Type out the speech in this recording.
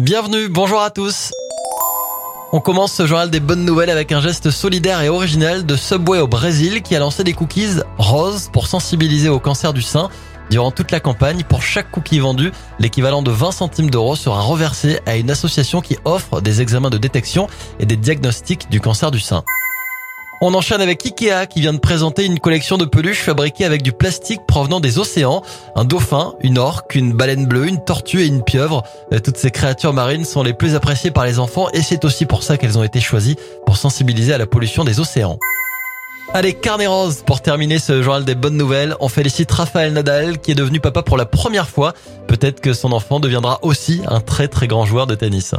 Bienvenue, bonjour à tous. On commence ce journal des bonnes nouvelles avec un geste solidaire et original de Subway au Brésil qui a lancé des cookies roses pour sensibiliser au cancer du sein. Durant toute la campagne, pour chaque cookie vendu, l'équivalent de 20 centimes d'euros sera reversé à une association qui offre des examens de détection et des diagnostics du cancer du sein. On enchaîne avec Ikea qui vient de présenter une collection de peluches fabriquées avec du plastique provenant des océans. Un dauphin, une orque, une baleine bleue, une tortue et une pieuvre. Euh, toutes ces créatures marines sont les plus appréciées par les enfants et c'est aussi pour ça qu'elles ont été choisies pour sensibiliser à la pollution des océans. Allez, carnet rose pour terminer ce journal des bonnes nouvelles. On félicite Raphaël Nadal qui est devenu papa pour la première fois. Peut-être que son enfant deviendra aussi un très très grand joueur de tennis.